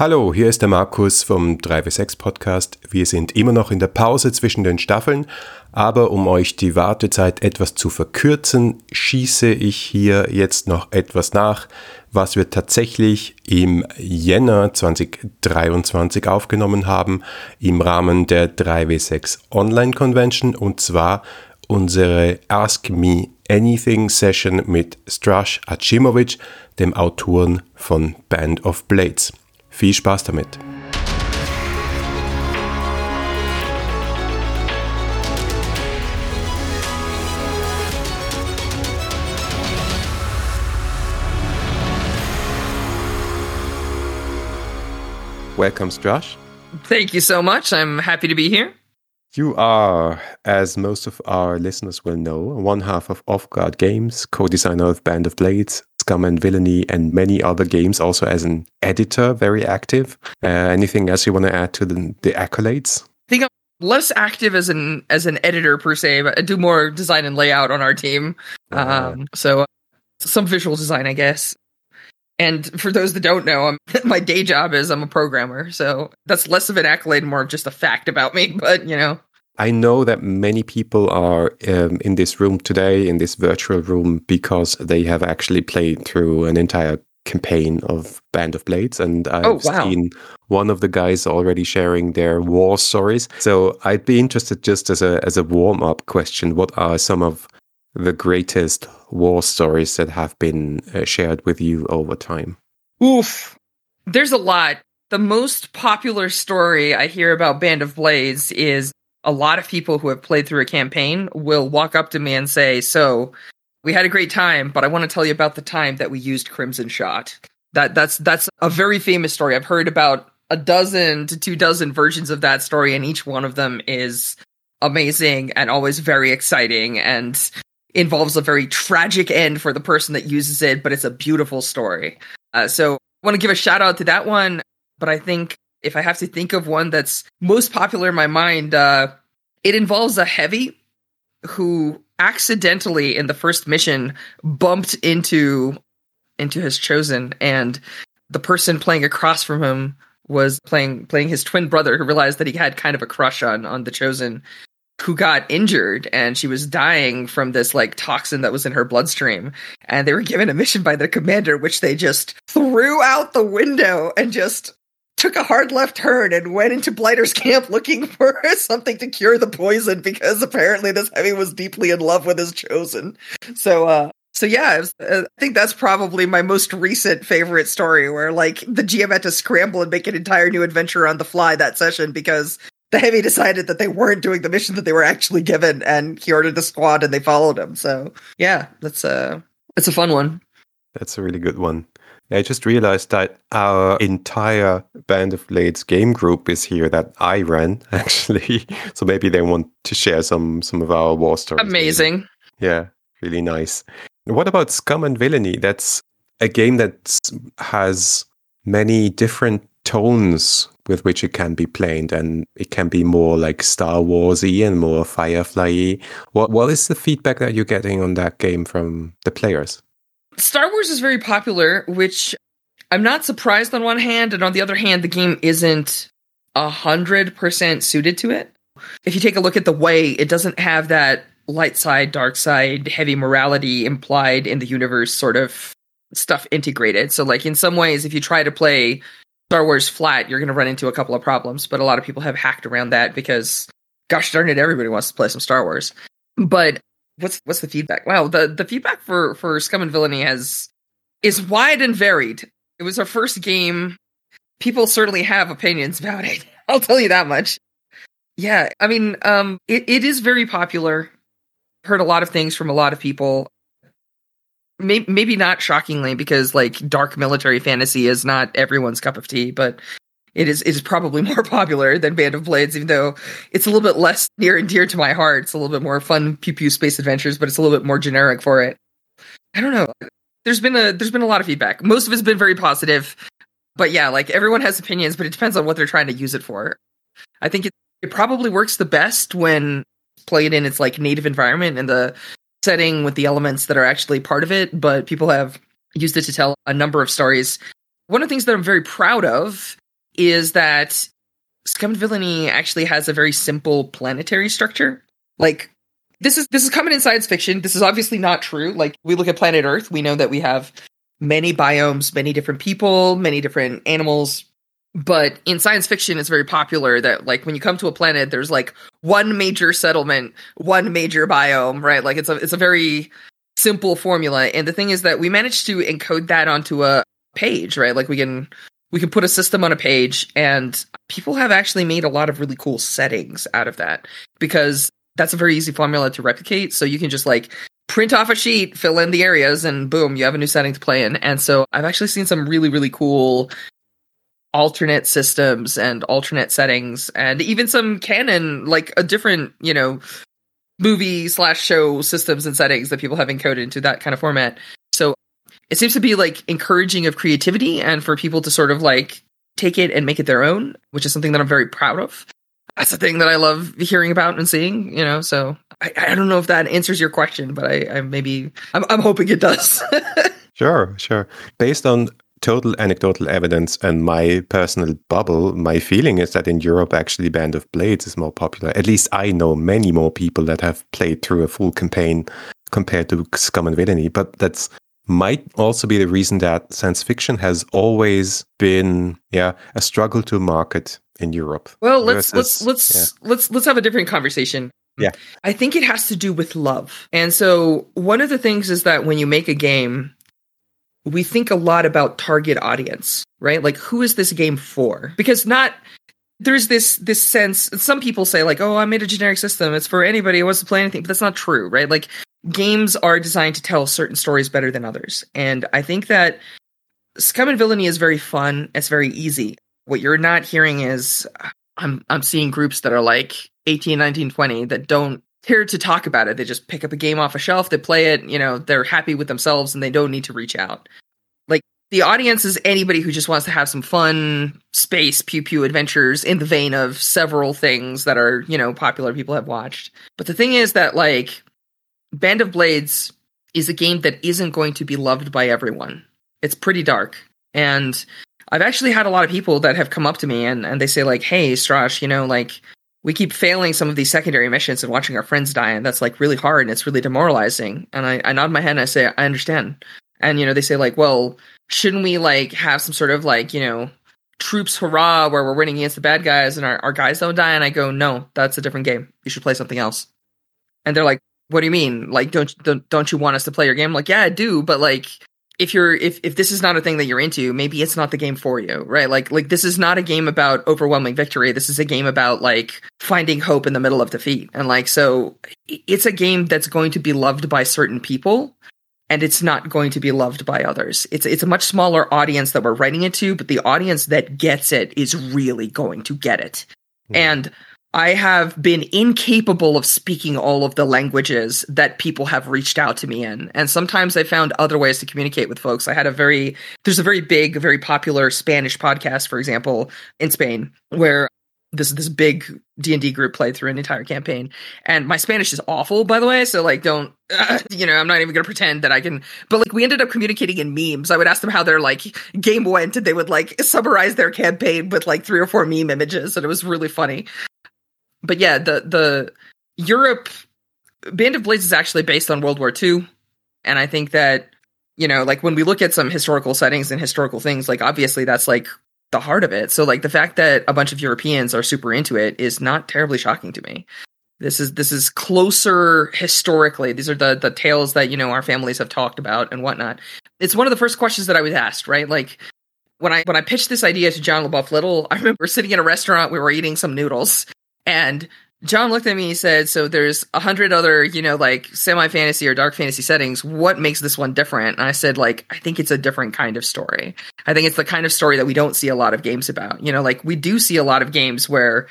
Hallo, hier ist der Markus vom 3W6 Podcast. Wir sind immer noch in der Pause zwischen den Staffeln, aber um euch die Wartezeit etwas zu verkürzen, schieße ich hier jetzt noch etwas nach, was wir tatsächlich im Jänner 2023 aufgenommen haben im Rahmen der 3W6 Online Convention und zwar unsere Ask Me Anything Session mit Strash Acimovic, dem Autoren von Band of Blades. Viel Spaß damit! Welcome, Josh. Thank you so much. I'm happy to be here. You are, as most of our listeners will know, one half of Off Guard Games, co designer of Band of Blades, Scum and Villainy, and many other games, also as an editor, very active. Uh, anything else you want to add to the, the accolades? I think I'm less active as an as an editor per se, but I do more design and layout on our team. Uh, um, so some visual design, I guess. And for those that don't know, I'm, my day job is I'm a programmer. So that's less of an accolade, more of just a fact about me. But, you know. I know that many people are um, in this room today, in this virtual room, because they have actually played through an entire campaign of Band of Blades. And I've oh, wow. seen one of the guys already sharing their war stories. So I'd be interested just as a, as a warm up question what are some of the greatest war stories that have been uh, shared with you over time? Oof. There's a lot. The most popular story I hear about Band of Blades is a lot of people who have played through a campaign will walk up to me and say, "So, we had a great time, but I want to tell you about the time that we used Crimson Shot." That that's that's a very famous story. I've heard about a dozen to two dozen versions of that story and each one of them is amazing and always very exciting and involves a very tragic end for the person that uses it, but it's a beautiful story. Uh, so I want to give a shout out to that one. But I think if I have to think of one that's most popular in my mind, uh, it involves a heavy who accidentally in the first mission bumped into into his chosen and the person playing across from him was playing playing his twin brother who realized that he had kind of a crush on on the chosen who got injured and she was dying from this like toxin that was in her bloodstream. And they were given a mission by their commander which they just threw out the window and just took a hard left turn and went into blighter's camp looking for something to cure the poison because apparently this heavy was deeply in love with his chosen so uh so yeah, was, uh, I think that's probably my most recent favorite story, where like the GM had to scramble and make an entire new adventure on the fly that session because the heavy decided that they weren't doing the mission that they were actually given, and he ordered the squad and they followed him. So yeah, that's a that's a fun one. That's a really good one. I just realized that our entire Band of Blades game group is here that I ran actually. so maybe they want to share some some of our war stories. Amazing. Maybe. Yeah, really nice. What about Scum and Villainy? That's a game that has many different tones with which it can be played, and it can be more like Star Warsy and more Firefly. What what is the feedback that you're getting on that game from the players? Star Wars is very popular, which I'm not surprised on one hand, and on the other hand, the game isn't a hundred percent suited to it. If you take a look at the way, it doesn't have that light side, dark side, heavy morality implied in the universe sort of stuff integrated. So, like in some ways, if you try to play Star Wars flat, you're going to run into a couple of problems. But a lot of people have hacked around that because, gosh darn it, everybody wants to play some Star Wars. But what's what's the feedback? Wow, the the feedback for for Scum and Villainy has is wide and varied. It was our first game. People certainly have opinions about it. I'll tell you that much. Yeah, I mean, um, it, it is very popular. Heard a lot of things from a lot of people maybe, maybe not shockingly because like dark military fantasy is not everyone's cup of tea, but it is it is probably more popular than Band of Blades, even though it's a little bit less near and dear to my heart. It's a little bit more fun pew pew space adventures, but it's a little bit more generic for it. I don't know. There's been a there's been a lot of feedback. Most of it's been very positive. But yeah, like everyone has opinions, but it depends on what they're trying to use it for. I think it, it probably works the best when played in its like native environment and the setting with the elements that are actually part of it, but people have used it to tell a number of stories. One of the things that I'm very proud of is that Scum and Villainy actually has a very simple planetary structure. Like this is this is common in science fiction. This is obviously not true. Like we look at planet Earth, we know that we have many biomes, many different people, many different animals. But in science fiction, it's very popular that like when you come to a planet, there's like one major settlement, one major biome, right? Like it's a it's a very simple formula. And the thing is that we managed to encode that onto a page, right? Like we can we can put a system on a page and people have actually made a lot of really cool settings out of that because that's a very easy formula to replicate. So you can just like print off a sheet, fill in the areas, and boom, you have a new setting to play in. And so I've actually seen some really, really cool alternate systems and alternate settings and even some canon, like a different, you know, movie slash show systems and settings that people have encoded into that kind of format. It seems to be like encouraging of creativity and for people to sort of like take it and make it their own, which is something that I'm very proud of. That's the thing that I love hearing about and seeing, you know. So I, I don't know if that answers your question, but I, I maybe I'm, I'm hoping it does. sure, sure. Based on total anecdotal evidence and my personal bubble, my feeling is that in Europe, actually, Band of Blades is more popular. At least I know many more people that have played through a full campaign compared to Scum and Villainy. But that's might also be the reason that science fiction has always been, yeah, a struggle to market in Europe. Well, let's versus, let's let's yeah. let's let's have a different conversation. Yeah. I think it has to do with love. And so one of the things is that when you make a game, we think a lot about target audience, right? Like who is this game for? Because not there's this this sense some people say like, "Oh, I made a generic system. It's for anybody who wants to play anything." But that's not true, right? Like games are designed to tell certain stories better than others. And I think that Scum and Villainy is very fun. It's very easy. What you're not hearing is I'm I'm seeing groups that are like 18, 19, 20 that don't care to talk about it. They just pick up a game off a shelf, they play it, you know, they're happy with themselves and they don't need to reach out. Like the audience is anybody who just wants to have some fun space pew pew adventures in the vein of several things that are, you know, popular people have watched. But the thing is that like Band of Blades is a game that isn't going to be loved by everyone. It's pretty dark. And I've actually had a lot of people that have come up to me and, and they say like, "Hey, Stras, you know, like we keep failing some of these secondary missions and watching our friends die, and that's like really hard and it's really demoralizing." And I, I nod my head and I say, "I understand." And you know, they say like, "Well, shouldn't we like have some sort of like you know troops hurrah where we're winning against the bad guys and our, our guys don't die?" And I go, "No, that's a different game. You should play something else." And they're like, "What do you mean? Like, don't don't don't you want us to play your game?" I'm like, "Yeah, I do, but like." if you're if if this is not a thing that you're into, maybe it's not the game for you, right? Like like this is not a game about overwhelming victory. This is a game about like finding hope in the middle of defeat. And like so it's a game that's going to be loved by certain people and it's not going to be loved by others. It's it's a much smaller audience that we're writing it to, but the audience that gets it is really going to get it. Mm. And I have been incapable of speaking all of the languages that people have reached out to me in. And sometimes I found other ways to communicate with folks. I had a very, there's a very big, very popular Spanish podcast, for example, in Spain, where this this big D and D group played through an entire campaign, and my Spanish is awful, by the way. So like, don't uh, you know? I'm not even gonna pretend that I can. But like, we ended up communicating in memes. I would ask them how their like game went, and they would like summarize their campaign with like three or four meme images, and it was really funny but yeah, the the Europe Band of Blades is actually based on World War II, and I think that you know, like when we look at some historical settings and historical things, like obviously that's like the heart of it. So like the fact that a bunch of Europeans are super into it is not terribly shocking to me. This is this is closer historically. These are the the tales that you know our families have talked about and whatnot. It's one of the first questions that I was asked, right? Like when I when I pitched this idea to John LeBoeuf-Little, I remember sitting in a restaurant, we were eating some noodles, and John looked at me and said, So there's a hundred other, you know, like semi fantasy or dark fantasy settings. What makes this one different? And I said, like, I think it's a different kind of story. I think it's the kind of story that we don't see a lot of games about. You know, like we do see a lot of games where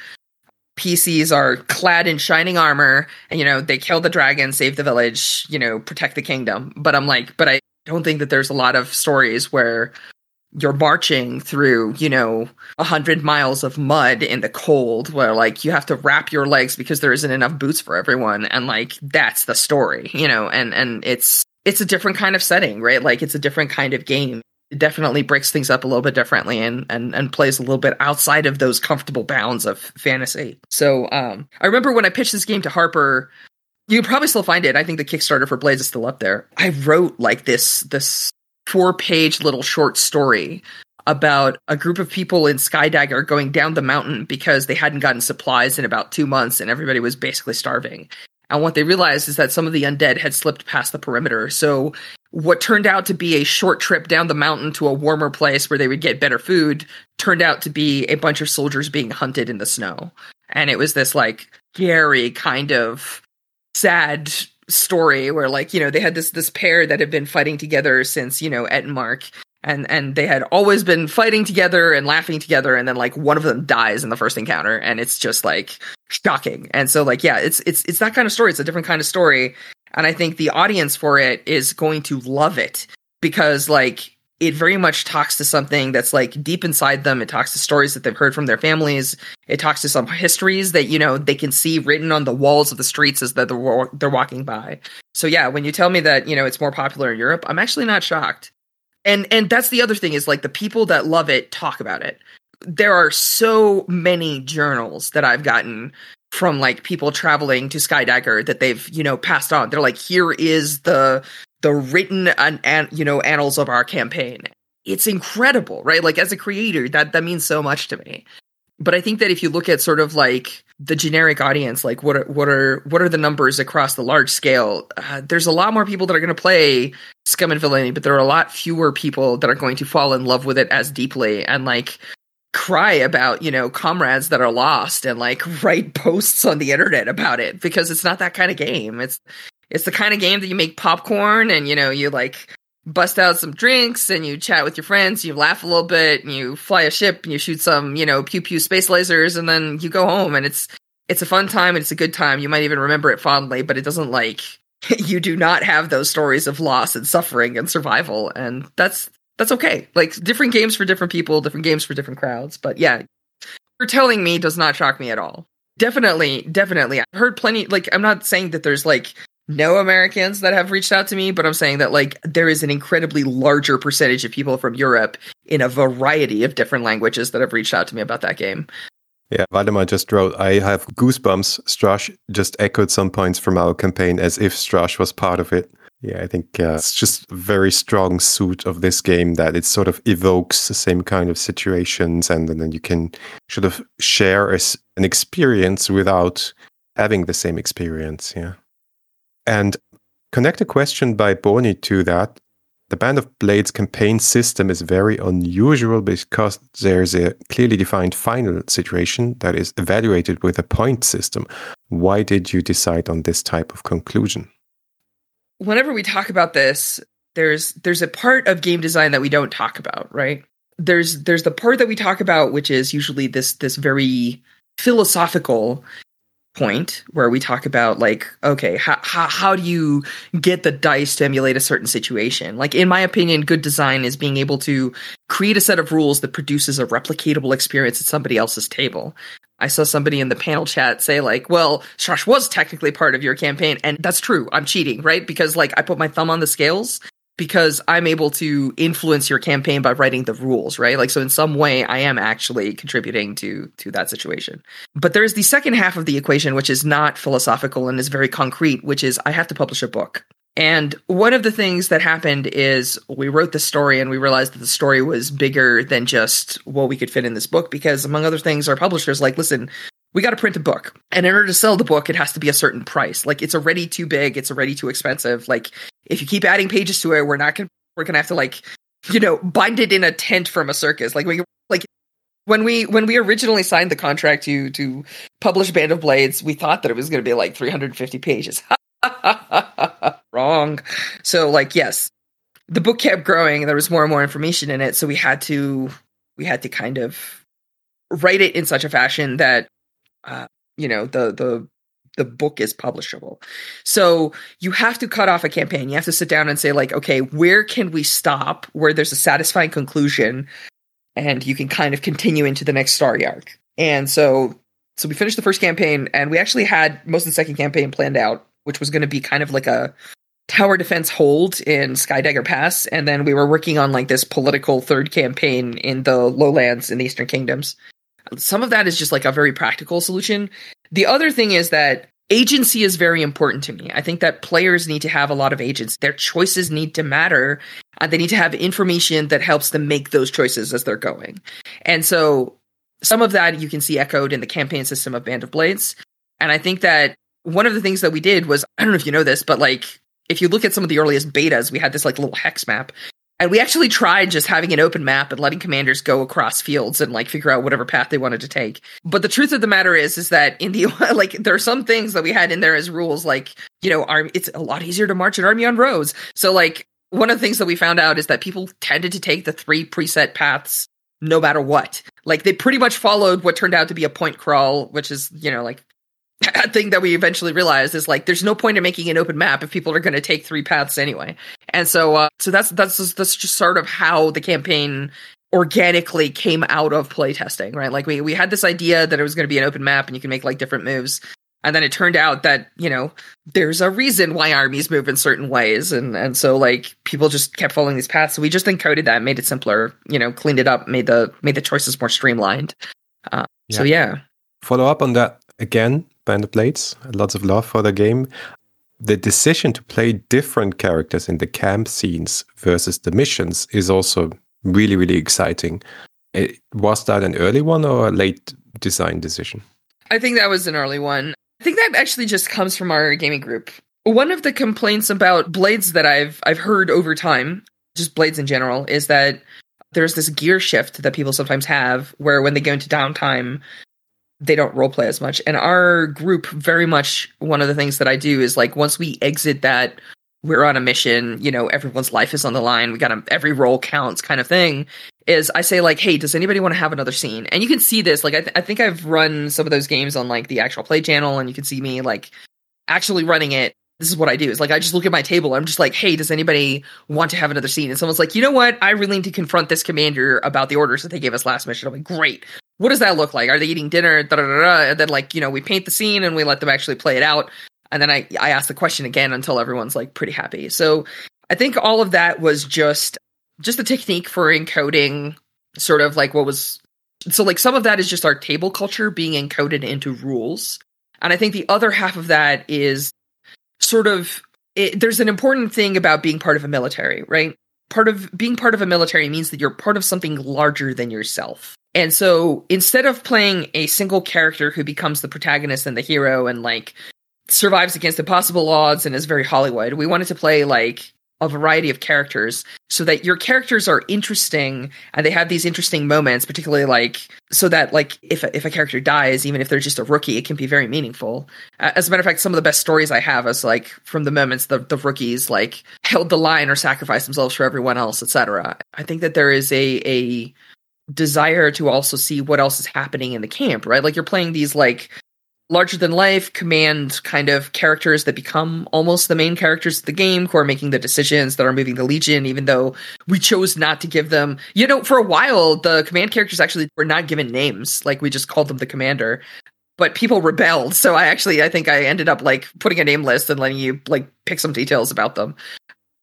PCs are clad in shining armor and, you know, they kill the dragon, save the village, you know, protect the kingdom. But I'm like, but I don't think that there's a lot of stories where you're marching through, you know, a hundred miles of mud in the cold where like you have to wrap your legs because there isn't enough boots for everyone. And like that's the story, you know, and, and it's, it's a different kind of setting, right? Like it's a different kind of game. It definitely breaks things up a little bit differently and and and plays a little bit outside of those comfortable bounds of fantasy. So um, I remember when I pitched this game to Harper, you probably still find it. I think the Kickstarter for Blades is still up there. I wrote like this this four page little short story about a group of people in Skydagger going down the mountain because they hadn't gotten supplies in about two months and everybody was basically starving. And what they realized is that some of the undead had slipped past the perimeter. So what turned out to be a short trip down the mountain to a warmer place where they would get better food turned out to be a bunch of soldiers being hunted in the snow. And it was this like scary kind of sad story where like, you know, they had this this pair that had been fighting together since, you know, Ettenmark and and they had always been fighting together and laughing together and then like one of them dies in the first encounter and it's just like shocking. And so like yeah it's it's it's that kind of story. It's a different kind of story. And i think the audience for it is going to love it because like it very much talks to something that's like deep inside them. It talks to stories that they've heard from their families. It talks to some histories that you know they can see written on the walls of the streets as that they're, they're walking by. So yeah when you tell me that you know it's more popular in europe i'm actually not shocked. And and that's the other thing is like the people that love it talk about it. There are so many journals that i've gotten from like people traveling to skydagger that they've you know passed on. They're like here is the the written and an, you know annals of our campaign it's incredible right like as a creator that that means so much to me but I think that if you look at sort of like the generic audience, like what are what are what are the numbers across the large scale? Uh, there's a lot more people that are going to play Scum and Villainy, but there are a lot fewer people that are going to fall in love with it as deeply and like cry about you know comrades that are lost and like write posts on the internet about it because it's not that kind of game. It's it's the kind of game that you make popcorn and you know you like bust out some drinks and you chat with your friends, you laugh a little bit, and you fly a ship and you shoot some, you know, pew pew space lasers, and then you go home and it's it's a fun time and it's a good time. You might even remember it fondly, but it doesn't like you do not have those stories of loss and suffering and survival, and that's that's okay. Like different games for different people, different games for different crowds. But yeah, you're telling me does not shock me at all. Definitely, definitely. I've heard plenty. Like I'm not saying that there's like no Americans that have reached out to me, but I'm saying that like there is an incredibly larger percentage of people from Europe in a variety of different languages that have reached out to me about that game. Yeah, Valdemar just wrote, I have goosebumps. Stras just echoed some points from our campaign as if Stras was part of it. Yeah, I think uh, it's just a very strong suit of this game that it sort of evokes the same kind of situations and, and then you can sort of share a, an experience without having the same experience. Yeah. And connect a question by Bonnie to that. The Band of Blades campaign system is very unusual because there's a clearly defined final situation that is evaluated with a point system. Why did you decide on this type of conclusion? Whenever we talk about this, there's there's a part of game design that we don't talk about, right? There's there's the part that we talk about which is usually this this very philosophical point where we talk about like okay how, how, how do you get the dice to emulate a certain situation? Like in my opinion good design is being able to create a set of rules that produces a replicatable experience at somebody else's table. I saw somebody in the panel chat say like well Stras was technically part of your campaign and that's true. I'm cheating right? Because like i put my thumb on the scales because I'm able to influence your campaign by writing the rules, right? Like so in some way I am actually contributing to to that situation. But there's the second half of the equation which is not philosophical and is very concrete, which is I have to publish a book. And one of the things that happened is we wrote the story and we realized that the story was bigger than just what we could fit in this book because among other things our publishers like listen we got to print a book. And in order to sell the book, it has to be a certain price. Like it's already too big, it's already too expensive. Like if you keep adding pages to it, we're not gonna we're gonna have to like, you know, bind it in a tent from a circus. Like we like when we when we originally signed the contract to to publish Band of Blades, we thought that it was gonna be like 350 pages. Wrong. So like yes, the book kept growing and there was more and more information in it. So we had to we had to kind of write it in such a fashion that uh, you know the the the book is publishable. So you have to cut off a campaign. You have to sit down and say like, okay, where can we stop where there's a satisfying conclusion and you can kind of continue into the next story arc. And so so we finished the first campaign and we actually had most of the second campaign planned out, which was going to be kind of like a tower defense hold in Skydagger Pass, and then we were working on like this political third campaign in the lowlands in the Eastern Kingdoms. Some of that is just like a very practical solution. The other thing is that agency is very important to me. I think that players need to have a lot of agents. Their choices need to matter. Uh, they need to have information that helps them make those choices as they're going. And so some of that you can see echoed in the campaign system of Band of Blades. And I think that one of the things that we did was I don't know if you know this, but like if you look at some of the earliest betas, we had this like little hex map. And we actually tried just having an open map and letting commanders go across fields and like figure out whatever path they wanted to take. But the truth of the matter is, is that in the like there are some things that we had in there as rules, like you know, arm. It's a lot easier to march an army on roads. So like one of the things that we found out is that people tended to take the three preset paths no matter what. Like they pretty much followed what turned out to be a point crawl, which is you know like a thing that we eventually realized is like there's no point in making an open map if people are going to take three paths anyway. And so uh, so that's that's just, that's just sort of how the campaign organically came out of playtesting, right? Like we we had this idea that it was going to be an open map and you can make like different moves. And then it turned out that, you know, there's a reason why armies move in certain ways. And and so like people just kept following these paths. So we just encoded that, made it simpler, you know, cleaned it up, made the made the choices more streamlined. Uh, yeah. So yeah. Follow up on that again Band of Blades. Lots of love for the game. The decision to play different characters in the camp scenes versus the missions is also really, really exciting. It, was that an early one or a late design decision? I think that was an early one. I think that actually just comes from our gaming group. One of the complaints about blades that I've I've heard over time, just blades in general, is that there's this gear shift that people sometimes have where when they go into downtime, they don't role play as much. And our group, very much one of the things that I do is like once we exit that, we're on a mission, you know, everyone's life is on the line, we got a, every role counts kind of thing. Is I say like, hey, does anybody want to have another scene? And you can see this, like I, th- I think I've run some of those games on like the actual play channel, and you can see me like actually running it this is what I do. Is like I just look at my table. I'm just like, hey, does anybody want to have another scene? And someone's like, you know what? I really need to confront this commander about the orders that they gave us last mission. I'm like, great what does that look like? Are they eating dinner? Da, da, da, and then like you know we paint the scene and we let them actually play it out. And then I I ask the question again until everyone's like pretty happy. So I think all of that was just just the technique for encoding sort of like what was so like some of that is just our table culture being encoded into rules. And I think the other half of that is sort of it, there's an important thing about being part of a military, right? Part of being part of a military means that you're part of something larger than yourself. And so instead of playing a single character who becomes the protagonist and the hero and like survives against impossible odds and is very Hollywood, we wanted to play like a variety of characters so that your characters are interesting and they have these interesting moments particularly like so that like if if a character dies even if they're just a rookie it can be very meaningful. As a matter of fact some of the best stories i have is like from the moments the, the rookies like held the line or sacrificed themselves for everyone else etc i think that there is a a desire to also see what else is happening in the camp, right? Like you're playing these like larger than life command kind of characters that become almost the main characters of the game who are making the decisions that are moving the legion even though we chose not to give them you know for a while the command characters actually were not given names. Like we just called them the commander. But people rebelled. So i actually i think i ended up like putting a name list and letting you like pick some details about them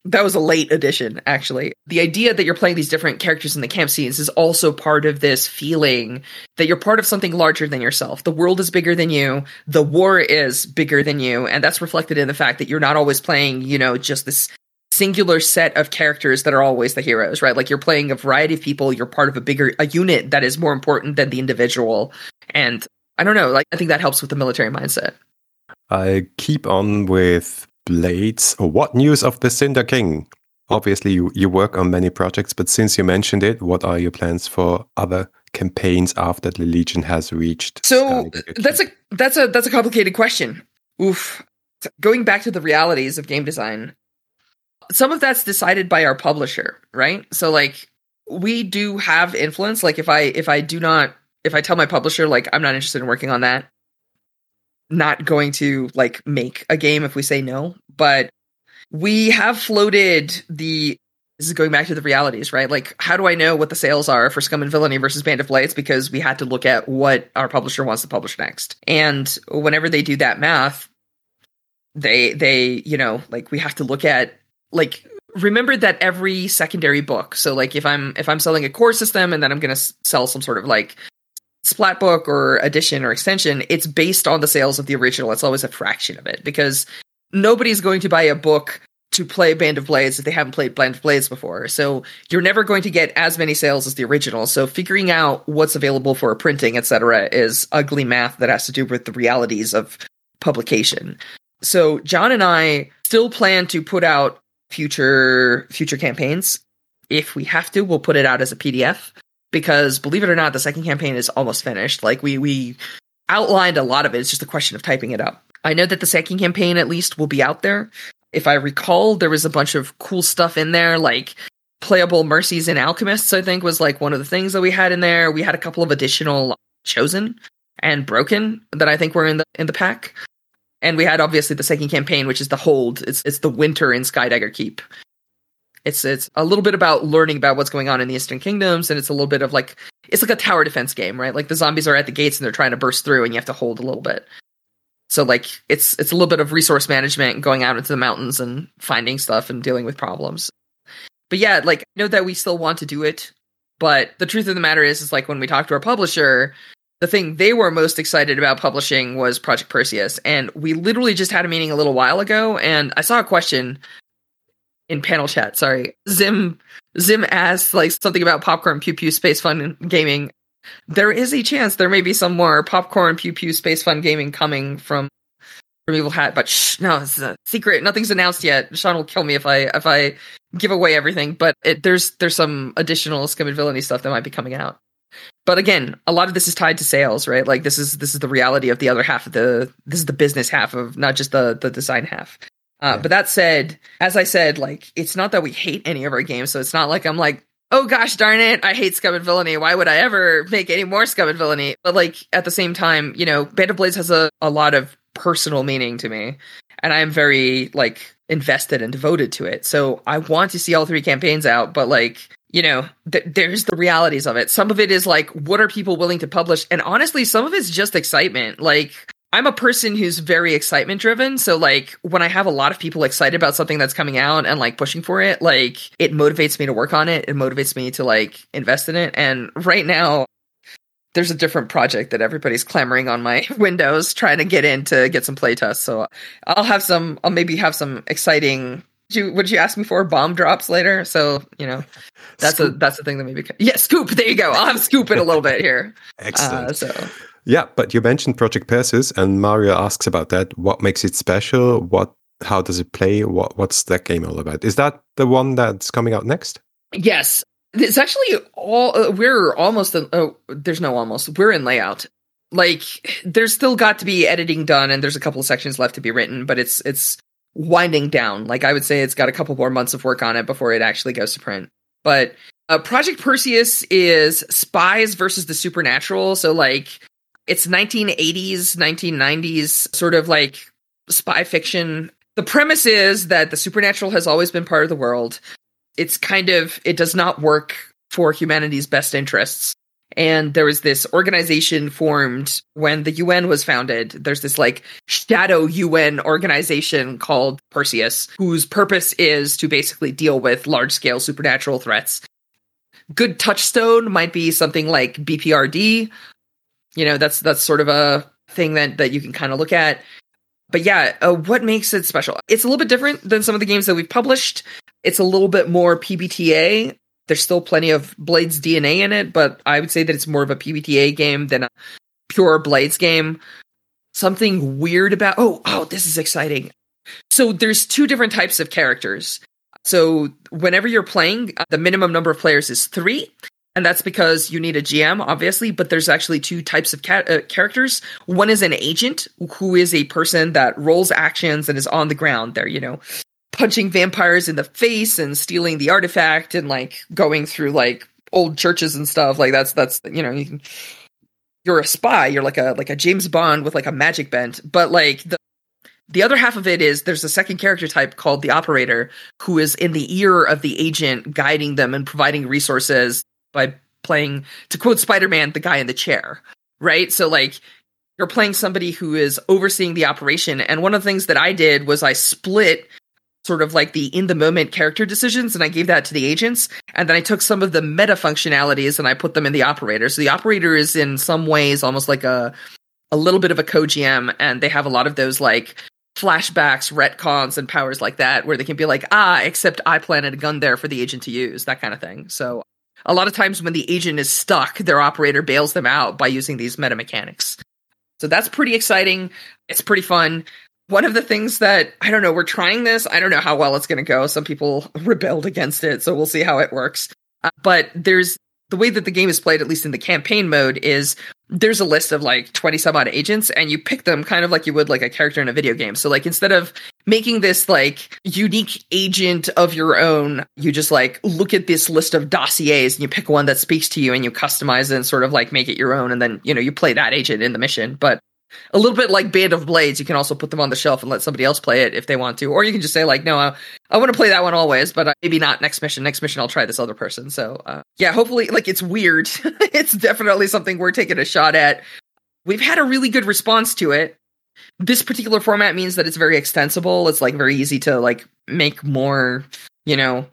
that was a late addition, actually. The idea that you're playing these different characters in the camp scenes is also part of this feeling that you're part of something larger than yourself. The world is bigger than you, the war is bigger than you, and that's reflected in the fact that you're not always playing, you know, just this singular set of characters that are always the heroes, right? Like you're playing a variety of people, you're part of a bigger a unit that is more important than the individual. And I don't know, like I think that helps with the military mindset. I keep on with Blades. Or what news of the Cinder King? Obviously, you, you work on many projects, but since you mentioned it, what are your plans for other campaigns after the Legion has reached? So uh, that's a that's a that's a complicated question. Oof. Going back to the realities of game design, some of that's decided by our publisher, right? So like we do have influence. Like if I if I do not if I tell my publisher like I'm not interested in working on that, not going to like make a game if we say no, but we have floated the this is going back to the realities, right? Like, how do I know what the sales are for Scum and Villainy versus Band of Blades? Because we had to look at what our publisher wants to publish next. And whenever they do that math, they they you know like we have to look at like remember that every secondary book so like if i'm if i'm selling a core system and then i'm going to sell some sort of like splat book or addition or extension it's based on the sales of the original it's always a fraction of it because nobody's going to buy a book to play Band of Blades if they haven't played Band of Blades before. So you're never going to get as many sales as the original. So figuring out what's available for printing, etc., is ugly math that has to do with the realities of publication. So John and I still plan to put out future future campaigns. If we have to, we'll put it out as a PDF because believe it or not, the second campaign is almost finished. Like we we outlined a lot of it. It's just a question of typing it up. I know that the second campaign at least will be out there if I recall, there was a bunch of cool stuff in there, like playable mercies and alchemists. I think was like one of the things that we had in there. We had a couple of additional chosen and broken that I think were in the in the pack. And we had obviously the second campaign, which is the hold. It's it's the winter in Skydagger Keep. It's it's a little bit about learning about what's going on in the Eastern Kingdoms, and it's a little bit of like it's like a tower defense game, right? Like the zombies are at the gates and they're trying to burst through, and you have to hold a little bit. So like it's it's a little bit of resource management, going out into the mountains and finding stuff and dealing with problems. But yeah, like I know that we still want to do it, but the truth of the matter is is like when we talked to our publisher, the thing they were most excited about publishing was Project Perseus. And we literally just had a meeting a little while ago and I saw a question in panel chat, sorry. Zim Zim asked like something about popcorn pew pew space fun gaming there is a chance there may be some more popcorn pew pew space fun gaming coming from from Evil Hat, but shh, no, it's a secret. Nothing's announced yet. Sean will kill me if I if I give away everything. But it, there's there's some additional scum and villainy stuff that might be coming out. But again, a lot of this is tied to sales, right? Like this is this is the reality of the other half of the this is the business half of not just the the design half. Uh, yeah. But that said, as I said, like it's not that we hate any of our games, so it's not like I'm like oh gosh darn it, I hate Scum and Villainy. Why would I ever make any more Scum and Villainy? But like at the same time, you know, Band of Blades has a, a lot of personal meaning to me. And I am very like invested and devoted to it. So I want to see all three campaigns out, but like, you know, th- there's the realities of it. Some of it is like, what are people willing to publish? And honestly, some of it's just excitement. Like, I'm a person who's very excitement driven. So like when I have a lot of people excited about something that's coming out and like pushing for it, like it motivates me to work on it. It motivates me to like invest in it. And right now there's a different project that everybody's clamoring on my windows trying to get in to get some playtests. So I'll have some, I'll maybe have some exciting you would you ask me for bomb drops later? So you know, that's scoop. a that's the thing that maybe yeah scoop. There you go. I'll have scoop it a little bit here. Excellent. Uh, so yeah, but you mentioned Project Perseus, and Mario asks about that. What makes it special? What? How does it play? What? What's that game all about? Is that the one that's coming out next? Yes, it's actually all. Uh, we're almost. Uh, oh, there's no almost. We're in layout. Like, there's still got to be editing done, and there's a couple of sections left to be written, but it's it's winding down. Like, I would say it's got a couple more months of work on it before it actually goes to print. But uh, Project Perseus is spies versus the supernatural. So, like, it's 1980s, 1990s sort of like spy fiction. The premise is that the supernatural has always been part of the world. It's kind of, it does not work for humanity's best interests. And there was this organization formed when the UN was founded. There's this like shadow UN organization called Perseus, whose purpose is to basically deal with large scale supernatural threats. Good touchstone might be something like BPRD, you know that's that's sort of a thing that that you can kind of look at. But yeah uh, what makes it special? It's a little bit different than some of the games that we've published. It's a little bit more pbta there's still plenty of blades dna in it but i would say that it's more of a pbta game than a pure blades game. Something weird about oh oh this is exciting. So there's two different types of characters. So whenever you're playing the minimum number of players is three and that's because you need a GM, obviously. But there's actually two types of ca- uh, characters. One is an agent, who is a person that rolls actions and is on the ground. They're you know punching vampires in the face and stealing the artifact and like going through like old churches and stuff. Like that's that's you know you can, you're a spy. You're like a like a James Bond with like a magic bent. But like the the other half of it is there's a second character type called the operator who is in the ear of the agent guiding them and providing resources by playing, to quote Spider Man, the guy in the chair, right? So, like, you're playing somebody who is overseeing the operation. And one of the things that I did was I split sort of like the in the moment character decisions and I gave that to the agents. And then I took some of the meta functionalities and I put them in the operator. So the operator is in some ways almost like a a little bit of a co-GM and they have a lot of those like flashbacks, retcons, and powers like that, where they can be like, ah, except I planted a gun there for the agent to use, that kind of thing. So a lot of times when the agent is stuck, their operator bails them out by using these meta mechanics. So that's pretty exciting. It's pretty fun. One of the things that I don't know, we're trying this. I don't know how well it's going to go. Some people rebelled against it, so we'll see how it works. Uh, but there's the way that the game is played, at least in the campaign mode, is there's a list of like 20 some odd agents and you pick them kind of like you would like a character in a video game. So like instead of making this like unique agent of your own, you just like look at this list of dossiers and you pick one that speaks to you and you customize it and sort of like make it your own and then, you know, you play that agent in the mission. But a little bit like Band of Blades, you can also put them on the shelf and let somebody else play it if they want to, or you can just say like, no, I, I want to play that one always, but uh, maybe not next mission. Next mission, I'll try this other person. So uh, yeah, hopefully, like it's weird. it's definitely something we're taking a shot at. We've had a really good response to it. This particular format means that it's very extensible. It's like very easy to like make more, you know,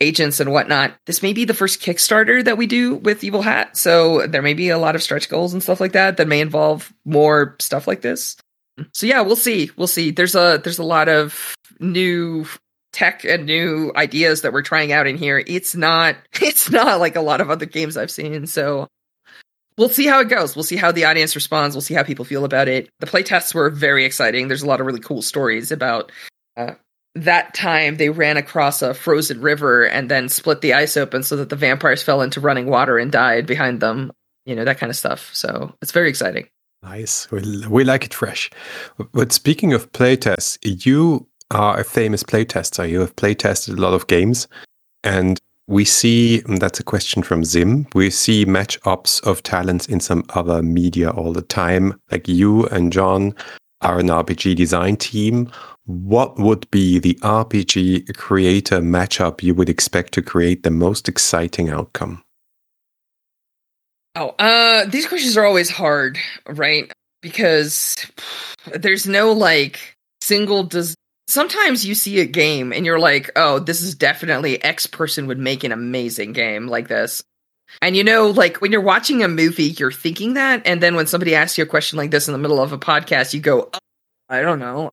agents and whatnot. This may be the first Kickstarter that we do with Evil Hat, so there may be a lot of stretch goals and stuff like that that may involve more stuff like this. So yeah, we'll see. We'll see. There's a there's a lot of new tech and new ideas that we're trying out in here. It's not it's not like a lot of other games I've seen. So we'll see how it goes. We'll see how the audience responds. We'll see how people feel about it. The playtests were very exciting. There's a lot of really cool stories about uh, that time they ran across a frozen river and then split the ice open so that the vampires fell into running water and died behind them. You know, that kind of stuff. So it's very exciting. Nice. We, we like it fresh. But speaking of playtests, you are a famous playtester. You have playtested a lot of games. And we see, that's a question from Zim, we see match ups of talents in some other media all the time. Like you and John are an RPG design team what would be the RPG creator matchup you would expect to create the most exciting outcome? Oh, uh, these questions are always hard, right? Because there's no like single des- sometimes you see a game and you're like, oh, this is definitely X person would make an amazing game like this. And you know, like when you're watching a movie, you're thinking that. And then when somebody asks you a question like this in the middle of a podcast, you go, oh, I don't know.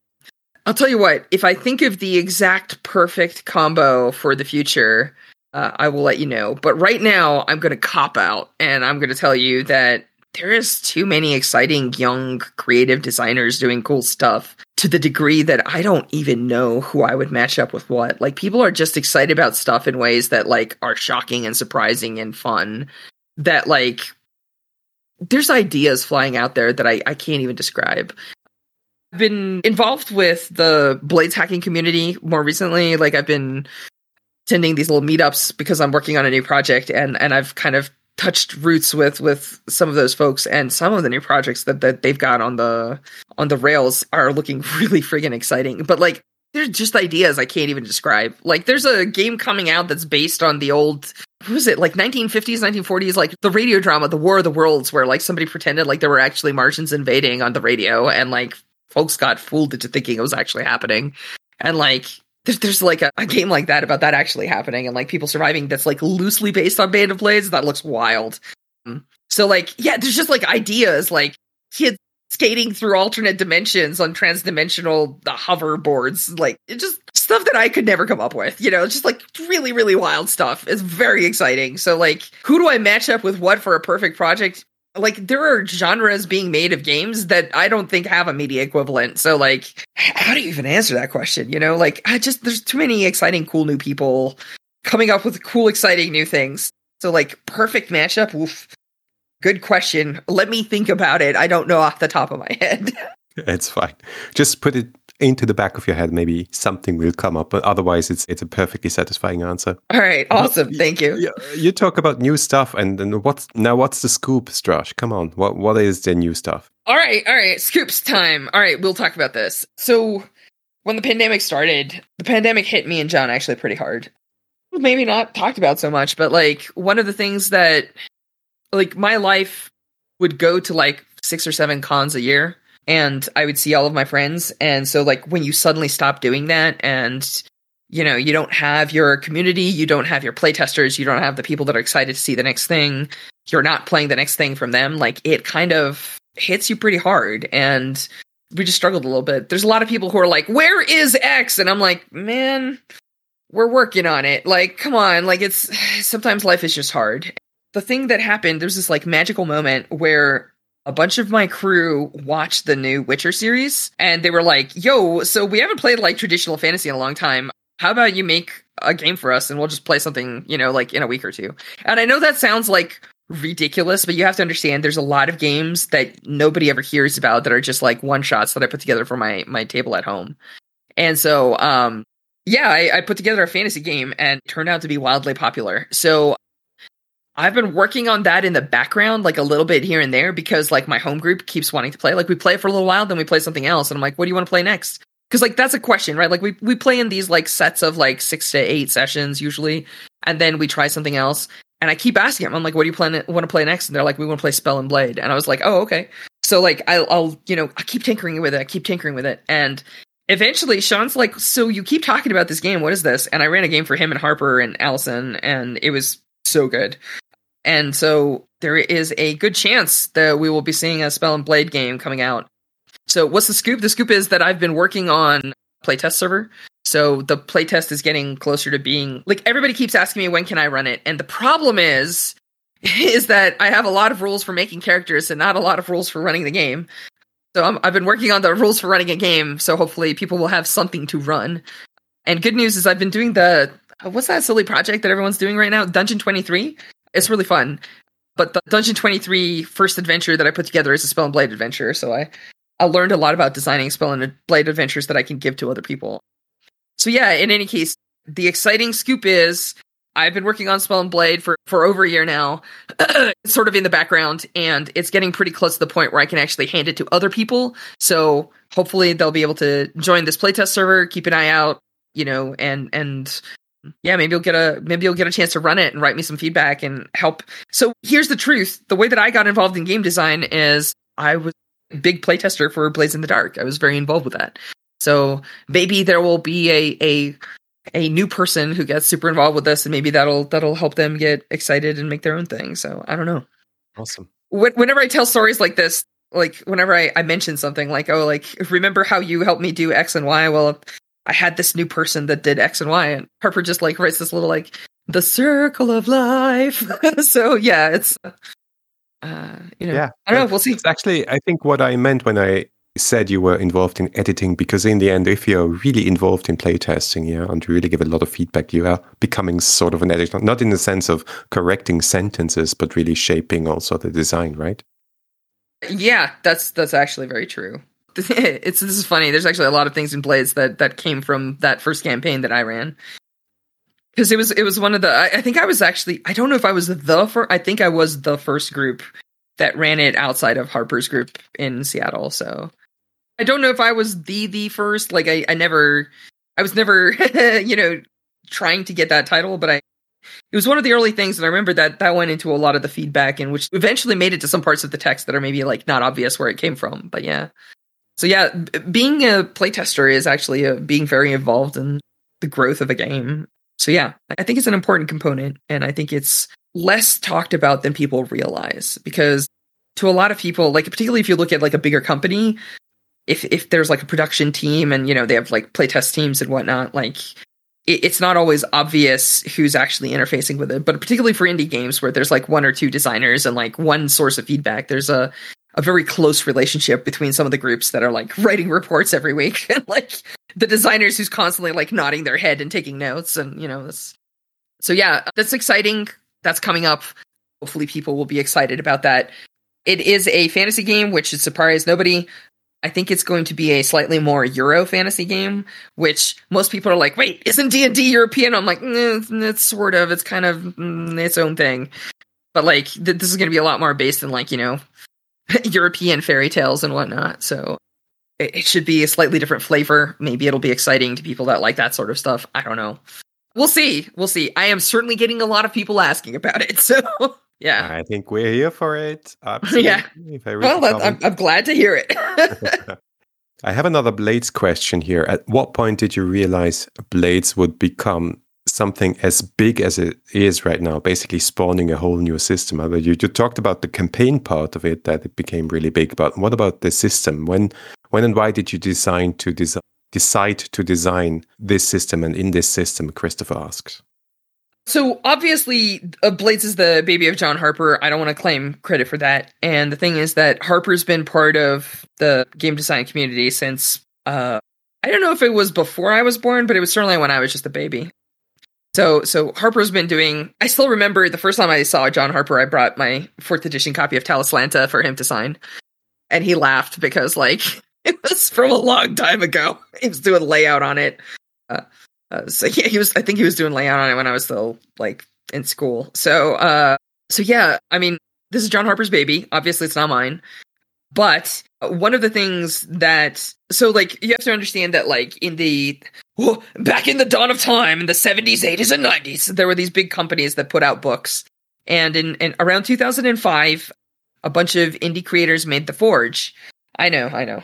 I'll tell you what, if I think of the exact perfect combo for the future, uh, I will let you know. But right now, I'm going to cop out and I'm going to tell you that there is too many exciting young creative designers doing cool stuff to the degree that I don't even know who I would match up with what. Like people are just excited about stuff in ways that like are shocking and surprising and fun that like there's ideas flying out there that I, I can't even describe I've been involved with the Blades hacking community more recently. Like I've been attending these little meetups because I'm working on a new project and and I've kind of touched roots with with some of those folks and some of the new projects that that they've got on the on the rails are looking really friggin' exciting. But like there's just ideas I can't even describe. Like there's a game coming out that's based on the old what was it like 1950s 1940s like the radio drama the war of the worlds where like somebody pretended like there were actually martians invading on the radio and like folks got fooled into thinking it was actually happening. And like, there's, there's like a, a, game like that about that actually happening and like people surviving that's like loosely based on Band of Blades. That looks wild. Um, so like, yeah, there's just like ideas like kids skating through alternate dimensions on transdimensional the hoverboards. Like, just stuff that I could never come up with. You know, it's just like really, really wild stuff. It's very exciting. So like, who do I match up with what for a perfect project? Like there are genres being made of games that I don't think have a media equivalent. So like how do you even answer that question? You know, like I just there's too many exciting cool new people coming up with cool exciting new things. So like perfect matchup. Oof. Good question. Let me think about it. I don't know off the top of my head. it's fine. Just put it into the back of your head, maybe something will come up. But otherwise, it's it's a perfectly satisfying answer. All right, awesome, thank you. You, you talk about new stuff, and, and what's now? What's the scoop, Stras? Come on, what what is the new stuff? All right, all right, scoops time. All right, we'll talk about this. So, when the pandemic started, the pandemic hit me and John actually pretty hard. Maybe not talked about so much, but like one of the things that, like, my life would go to like six or seven cons a year and I would see all of my friends. And so like when you suddenly stop doing that and you know, you don't have your community, you don't have your playtesters, you don't have the people that are excited to see the next thing, you're not playing the next thing from them, like it kind of hits you pretty hard. And we just struggled a little bit. There's a lot of people who are like, Where is X? And I'm like, man, we're working on it. Like, come on, like it's sometimes life is just hard. The thing that happened, there's this like magical moment where a bunch of my crew watched the new Witcher series and they were like, yo, so we haven't played like traditional fantasy in a long time. How about you make a game for us and we'll just play something, you know, like in a week or two? And I know that sounds like ridiculous, but you have to understand there's a lot of games that nobody ever hears about that are just like one shots that I put together for my my table at home. And so um yeah, I, I put together a fantasy game and turned out to be wildly popular. So I've been working on that in the background, like a little bit here and there, because like my home group keeps wanting to play. Like we play for a little while, then we play something else, and I'm like, what do you want to play next? Because like that's a question, right? Like we we play in these like sets of like six to eight sessions usually, and then we try something else. And I keep asking them, I'm like, what do you plan want to play next? And they're like, we want to play Spell and Blade. And I was like, oh okay. So like I'll, I'll you know I keep tinkering with it, I keep tinkering with it, and eventually Sean's like, so you keep talking about this game. What is this? And I ran a game for him and Harper and Allison, and it was so good. And so there is a good chance that we will be seeing a Spell and Blade game coming out. So what's the scoop? The scoop is that I've been working on playtest server. So the playtest is getting closer to being like everybody keeps asking me when can I run it? And the problem is is that I have a lot of rules for making characters and not a lot of rules for running the game. So i have been working on the rules for running a game. So hopefully people will have something to run. And good news is I've been doing the what's that silly project that everyone's doing right now? Dungeon 23. It's really fun. But the Dungeon 23 first adventure that I put together is a Spell and Blade adventure, so I I learned a lot about designing Spell and Blade adventures that I can give to other people. So yeah, in any case, the exciting scoop is I've been working on Spell and Blade for, for over a year now, sort of in the background, and it's getting pretty close to the point where I can actually hand it to other people. So hopefully they'll be able to join this playtest server, keep an eye out, you know, and and yeah, maybe you'll get a maybe you'll get a chance to run it and write me some feedback and help. So here's the truth: the way that I got involved in game design is I was a big playtester for Blades in the Dark. I was very involved with that. So maybe there will be a a a new person who gets super involved with this, and maybe that'll that'll help them get excited and make their own thing. So I don't know. Awesome. Whenever I tell stories like this, like whenever I, I mention something like, oh, like remember how you helped me do X and Y? Well, I had this new person that did X and Y, and Harper just like writes this little like the circle of life. so yeah, it's uh, you know, yeah, I don't know. We'll see. It's actually, I think what I meant when I said you were involved in editing, because in the end, if you're really involved in playtesting, yeah, and you really give a lot of feedback, you are becoming sort of an editor, not in the sense of correcting sentences, but really shaping also the design, right? Yeah, that's that's actually very true. it's this is funny. There's actually a lot of things in Blades that that came from that first campaign that I ran. Because it was it was one of the I, I, think I was actually I don't know if I was the first I think I was the first group that ran it outside of Harper's group in Seattle. So I don't know if I was the the first. Like I I never I was never you know trying to get that title, but I it was one of the early things and i remember that that went into a lot of the feedback and which eventually made it to some parts of the text that are maybe like not obvious where it came from but yeah so yeah, being a playtester is actually a, being very involved in the growth of a game. So yeah, I think it's an important component, and I think it's less talked about than people realize because to a lot of people, like particularly if you look at like a bigger company, if if there's like a production team and you know they have like playtest teams and whatnot, like it, it's not always obvious who's actually interfacing with it. But particularly for indie games where there's like one or two designers and like one source of feedback, there's a a very close relationship between some of the groups that are like writing reports every week and like the designers who's constantly like nodding their head and taking notes and you know this so yeah that's exciting. That's coming up. Hopefully people will be excited about that. It is a fantasy game which should surprise nobody. I think it's going to be a slightly more euro fantasy game which most people are like wait isn't d&d european? I'm like mm, it's sort of it's kind of mm, its own thing. But like th- this is going to be a lot more based in like you know European fairy tales and whatnot. So it, it should be a slightly different flavor. Maybe it'll be exciting to people that like that sort of stuff. I don't know. We'll see. We'll see. I am certainly getting a lot of people asking about it. So Yeah. I think we're here for it. Absolutely. Yeah. well, I'm, I'm glad to hear it. I have another Blades question here. At what point did you realize Blades would become something as big as it is right now, basically spawning a whole new system? You, you talked about the campaign part of it that it became really big, but what about the system? When, when and why did you design to decide to design this system and in this system christopher asks so obviously, uh, Blades is the baby of John Harper. I don't want to claim credit for that. And the thing is that Harper's been part of the game design community since uh, I don't know if it was before I was born, but it was certainly when I was just a baby. So so Harper's been doing. I still remember the first time I saw John Harper. I brought my fourth edition copy of Talislanta for him to sign, and he laughed because like it was from a long time ago. He was doing layout on it. Uh, uh, so yeah, he was. I think he was doing layout on it when I was still like in school. So uh, so yeah, I mean, this is John Harper's baby. Obviously, it's not mine. But one of the things that so like you have to understand that like in the well, back in the dawn of time in the 70s 80s and 90s there were these big companies that put out books. And in, around 2005 a bunch of indie creators made the forge. I know i know.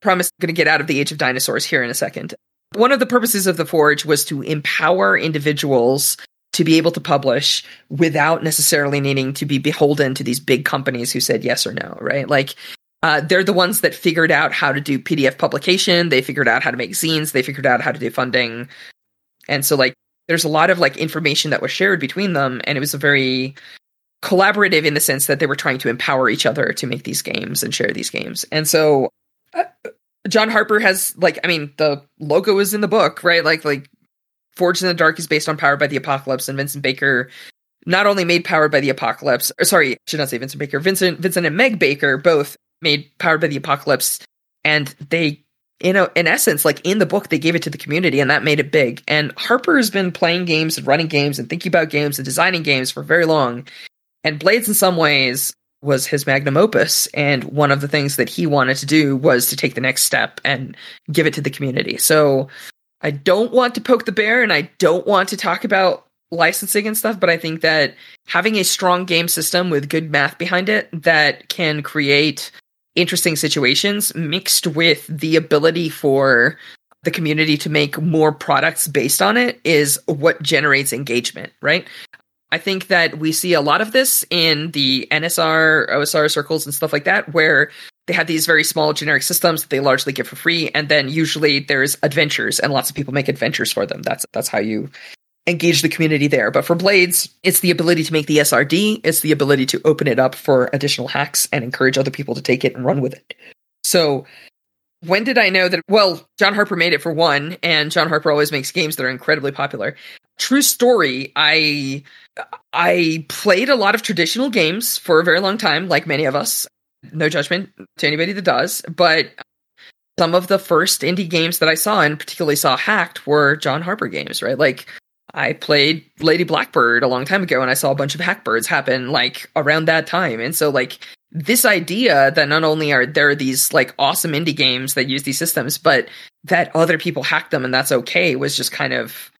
Promise going to get out of the age of dinosaurs here in a second. One of the purposes of the Forge was to empower individuals to be able to publish without necessarily needing to be beholden to these big companies who said yes or no, right? Like, uh, they're the ones that figured out how to do PDF publication. They figured out how to make zines. They figured out how to do funding. And so, like, there's a lot of like information that was shared between them, and it was a very collaborative in the sense that they were trying to empower each other to make these games and share these games. And so, uh, John Harper has like I mean the logo is in the book, right? Like like Forged in the Dark is based on Powered by the Apocalypse, and Vincent Baker not only made Powered by the Apocalypse, or sorry, I should not say Vincent Baker, Vincent Vincent and Meg Baker both made Powered by the Apocalypse, and they you know in essence like in the book they gave it to the community and that made it big and harper has been playing games and running games and thinking about games and designing games for very long and blades in some ways was his magnum opus. And one of the things that he wanted to do was to take the next step and give it to the community. So I don't want to poke the bear and I don't want to talk about licensing and stuff, but I think that having a strong game system with good math behind it that can create interesting situations mixed with the ability for the community to make more products based on it is what generates engagement, right? I think that we see a lot of this in the NSR, OSR circles and stuff like that, where they have these very small generic systems that they largely give for free, and then usually there's adventures, and lots of people make adventures for them. That's that's how you engage the community there. But for Blades, it's the ability to make the SRD, it's the ability to open it up for additional hacks and encourage other people to take it and run with it. So when did I know that? Well, John Harper made it for one, and John Harper always makes games that are incredibly popular. True story, I I played a lot of traditional games for a very long time, like many of us. No judgment to anybody that does, but some of the first indie games that I saw and particularly saw hacked were John Harper games, right? Like I played Lady Blackbird a long time ago and I saw a bunch of hackbirds happen like around that time. And so like this idea that not only are there these like awesome indie games that use these systems, but that other people hack them and that's okay was just kind of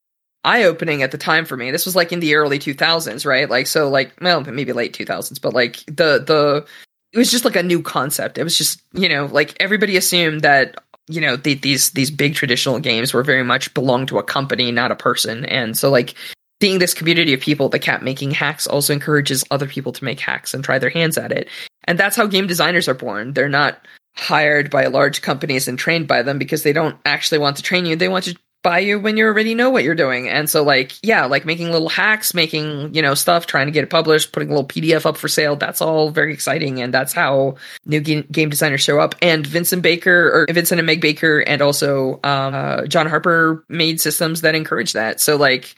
eye opening at the time for me. This was like in the early 2000s, right? Like so like well maybe late 2000s, but like the the it was just like a new concept. It was just, you know, like everybody assumed that you know the, these these big traditional games were very much belong to a company, not a person. And so like seeing this community of people that kept making hacks also encourages other people to make hacks and try their hands at it. And that's how game designers are born. They're not hired by large companies and trained by them because they don't actually want to train you. They want to by you when you already know what you're doing. And so like, yeah, like making little hacks, making, you know, stuff, trying to get it published, putting a little PDF up for sale. That's all very exciting. And that's how new game, game designers show up. And Vincent Baker or Vincent and Meg Baker and also, um, uh, John Harper made systems that encourage that. So like,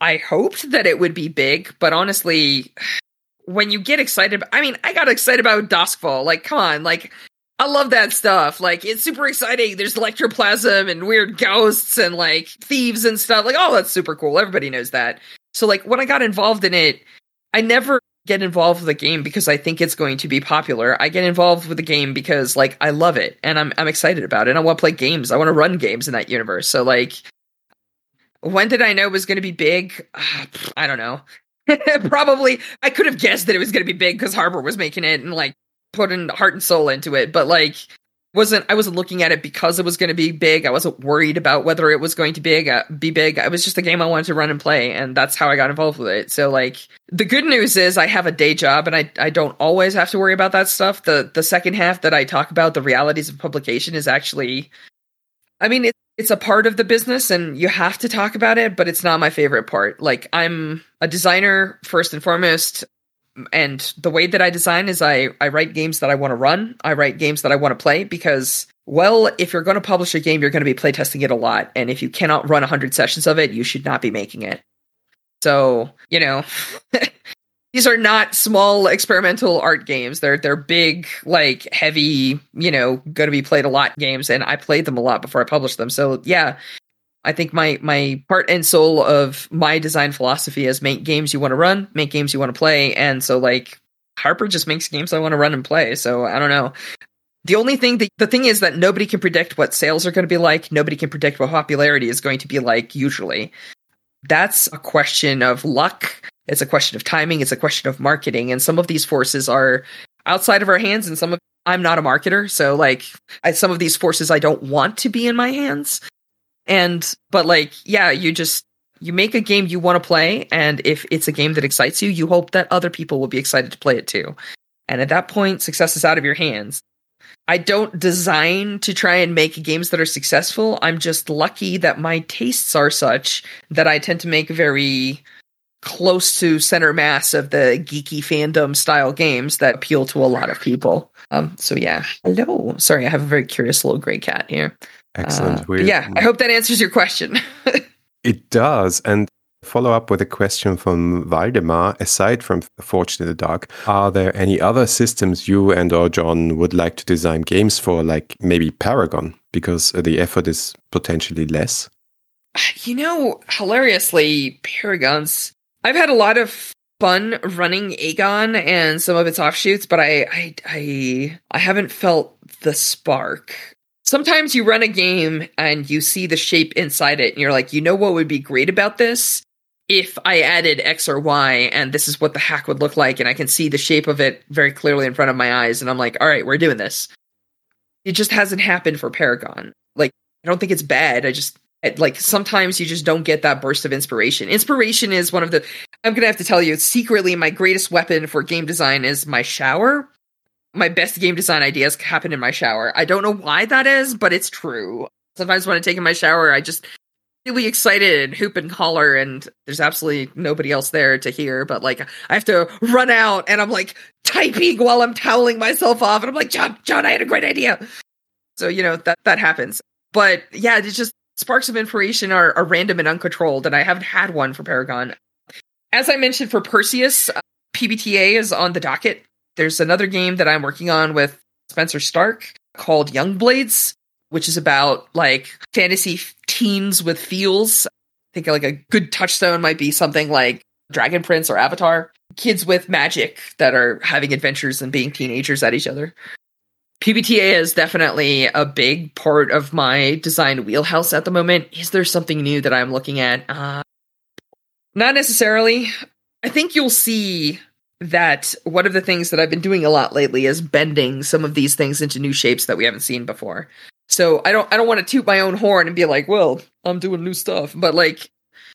I hoped that it would be big, but honestly, when you get excited, I mean, I got excited about Duskwall. Like, come on, like I love that stuff. Like it's super exciting. There's electroplasm and weird ghosts and like thieves and stuff. Like, oh, that's super cool. Everybody knows that. So like when I got involved in it, I never get involved with a game because I think it's going to be popular. I get involved with the game because like I love it and I'm I'm excited about it. And I want to play games. I want to run games in that universe. So like when did I know it was going to be big? I don't know. Probably, I could have guessed that it was going to be big because Harper was making it and like putting heart and soul into it. But like, wasn't I wasn't looking at it because it was going to be big. I wasn't worried about whether it was going to big uh, be big. It was just a game I wanted to run and play, and that's how I got involved with it. So like, the good news is I have a day job, and I I don't always have to worry about that stuff. The the second half that I talk about the realities of publication is actually, I mean, it, it's a part of the business and you have to talk about it, but it's not my favorite part. Like I'm a designer first and foremost. And the way that I design is I, I write games that I want to run. I write games that I want to play because, well, if you're going to publish a game, you're going to be playtesting it a lot. And if you cannot run 100 sessions of it, you should not be making it. So, you know, these are not small experimental art games. They're they're big, like heavy, you know, going to be played a lot games, and I played them a lot before I published them. So yeah, I think my my heart and soul of my design philosophy is make games you want to run, make games you want to play, and so like Harper just makes games I want to run and play. So I don't know. The only thing, the, the thing is that nobody can predict what sales are going to be like. Nobody can predict what popularity is going to be like. Usually, that's a question of luck it's a question of timing. It's a question of marketing. And some of these forces are outside of our hands and some of I'm not a marketer. So like I, some of these forces I don't want to be in my hands. And, but like, yeah, you just, you make a game you want to play. And if it's a game that excites you, you hope that other people will be excited to play it too. And at that point, success is out of your hands. I don't design to try and make games that are successful. I'm just lucky that my tastes are such that I tend to make very close to center mass of the geeky fandom style games that appeal to a lot of people. Um, so yeah, hello. Sorry, I have a very curious little gray cat here. Excellent. Uh, yeah, I hope that answers your question. it does, and follow up with a question from Waldemar. Aside from Forged in the Dark, are there any other systems you and or John would like to design games for, like maybe Paragon, because the effort is potentially less? You know, hilariously, Paragon's I've had a lot of fun running Agon and some of its offshoots, but I I I, I haven't felt the spark. Sometimes you run a game and you see the shape inside it and you're like, you know what would be great about this? If I added X or Y and this is what the hack would look like and I can see the shape of it very clearly in front of my eyes and I'm like, all right, we're doing this. It just hasn't happened for Paragon. Like, I don't think it's bad. I just like sometimes you just don't get that burst of inspiration. Inspiration is one of the I'm going to have to tell you secretly my greatest weapon for game design is my shower. My best game design ideas happen in my shower. I don't know why that is, but it's true. Sometimes when I take in my shower, I just really excited and hoop and holler and there's absolutely nobody else there to hear but like i have to run out and i'm like typing while i'm toweling myself off and i'm like john john i had a great idea so you know that that happens but yeah it's just sparks of inspiration are, are random and uncontrolled, and I haven't had one for Paragon. As I mentioned for Perseus, uh, PBTA is on the docket. There's another game that I'm working on with Spencer Stark called Young Blades, which is about like fantasy teens with feels. I think like a good touchstone might be something like Dragon Prince or Avatar. Kids with magic that are having adventures and being teenagers at each other. PBTA is definitely a big part of my design wheelhouse at the moment. Is there something new that I'm looking at? Uh, not necessarily. I think you'll see that one of the things that I've been doing a lot lately is bending some of these things into new shapes that we haven't seen before. So I don't I don't want to toot my own horn and be like, well, I'm doing new stuff, but like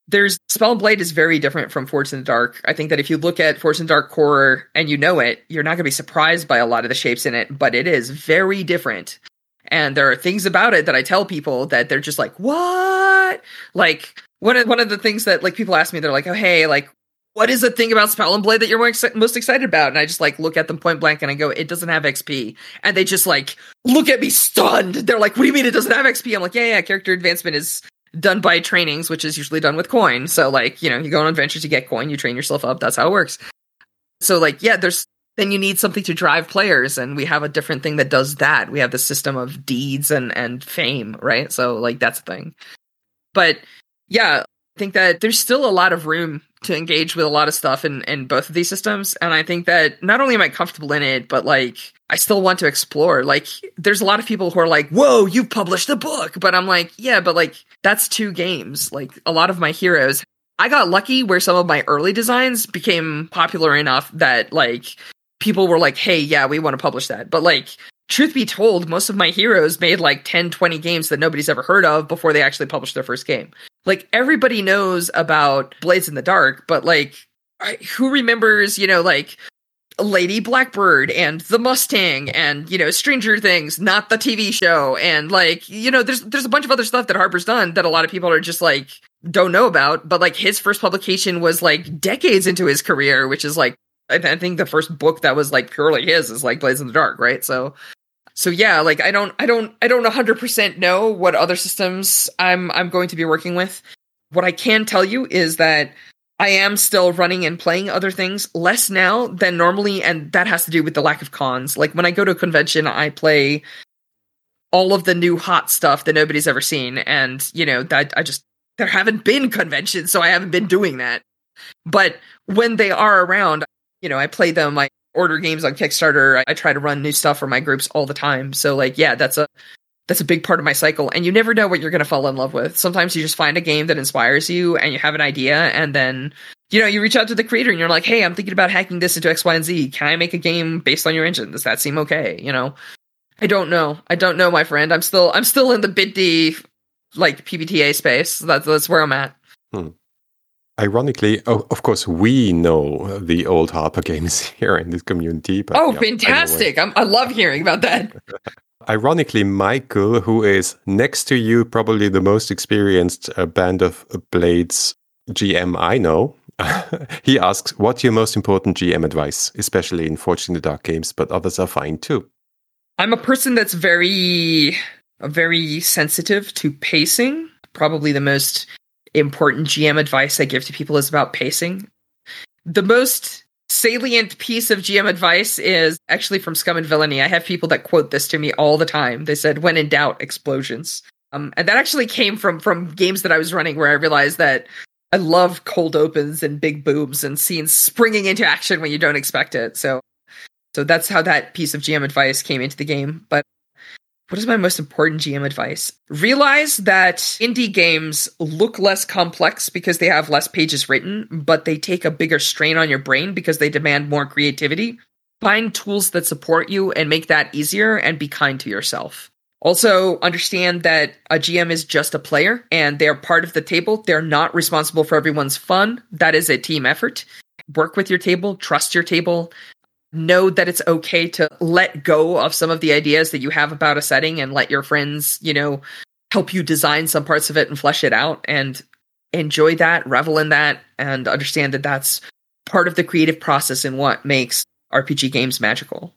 there's Spell and Blade is very different from Forged in the Dark. I think that if you look at Forged in the Dark core and you know it, you're not going to be surprised by a lot of the shapes in it, but it is very different. And there are things about it that I tell people that they're just like, "What?" Like one of one of the things that like people ask me, they're like, "Oh, hey, like what is the thing about Spell and Blade that you're most excited about? And I just like look at them point blank and I go, it doesn't have XP. And they just like look at me stunned. They're like, what do you mean it doesn't have XP? I'm like, yeah, yeah, character advancement is done by trainings, which is usually done with coin. So like, you know, you go on adventures, you get coin, you train yourself up. That's how it works. So like, yeah, there's then you need something to drive players, and we have a different thing that does that. We have the system of deeds and and fame, right? So like that's the thing. But yeah, I think that there's still a lot of room to engage with a lot of stuff in, in both of these systems. And I think that not only am I comfortable in it, but like I still want to explore. Like there's a lot of people who are like, whoa, you've published a book. But I'm like, yeah, but like that's two games. Like a lot of my heroes I got lucky where some of my early designs became popular enough that like people were like, "Hey, yeah, we want to publish that." But like truth be told, most of my heroes made like 10, 20 games that nobody's ever heard of before they actually published their first game. Like everybody knows about Blades in the Dark, but like who remembers, you know, like Lady Blackbird and The Mustang and you know Stranger Things, not the TV show, and like you know there's there's a bunch of other stuff that Harper's done that a lot of people are just like don't know about. But like his first publication was like decades into his career, which is like I, th- I think the first book that was like purely his is like Blades in the Dark, right? So so yeah, like I don't I don't I don't 100% know what other systems I'm I'm going to be working with. What I can tell you is that I am still running and playing other things less now than normally, and that has to do with the lack of cons. Like when I go to a convention, I play all of the new hot stuff that nobody's ever seen, and you know that I just there haven't been conventions, so I haven't been doing that. But when they are around, you know, I play them. I order games on Kickstarter. I, I try to run new stuff for my groups all the time. So like, yeah, that's a that's a big part of my cycle. And you never know what you're going to fall in love with. Sometimes you just find a game that inspires you and you have an idea and then you know you reach out to the creator and you're like hey i'm thinking about hacking this into x y and z. Can i make a game based on your engine? Does that seem okay? You know? I don't know. I don't know my friend. I'm still i'm still in the bit like pbta space. That's that's where i'm at. Hmm. Ironically, oh, of course, we know the old Harper games here in this community. But, oh, yeah, fantastic! I, I love hearing about that. Ironically, Michael, who is next to you, probably the most experienced uh, Band of Blades GM I know, he asks, What's your most important GM advice, especially in Forged in the Dark games, but others are fine too? I'm a person that's very, very sensitive to pacing. Probably the most important GM advice I give to people is about pacing. The most salient piece of GM advice is actually from Scum and Villainy. I have people that quote this to me all the time. They said, "When in doubt, explosions." Um, and that actually came from from games that I was running where I realized that I love cold opens and big booms and scenes springing into action when you don't expect it. So, so that's how that piece of GM advice came into the game. But what is my most important GM advice? Realize that indie games look less complex because they have less pages written, but they take a bigger strain on your brain because they demand more creativity. Find tools that support you and make that easier and be kind to yourself. Also, understand that a GM is just a player and they're part of the table. They're not responsible for everyone's fun. That is a team effort. Work with your table, trust your table, know that it's okay to let go of some of the ideas that you have about a setting and let your friends, you know, help you design some parts of it and flesh it out and enjoy that, revel in that, and understand that that's part of the creative process and what makes RPG games magical.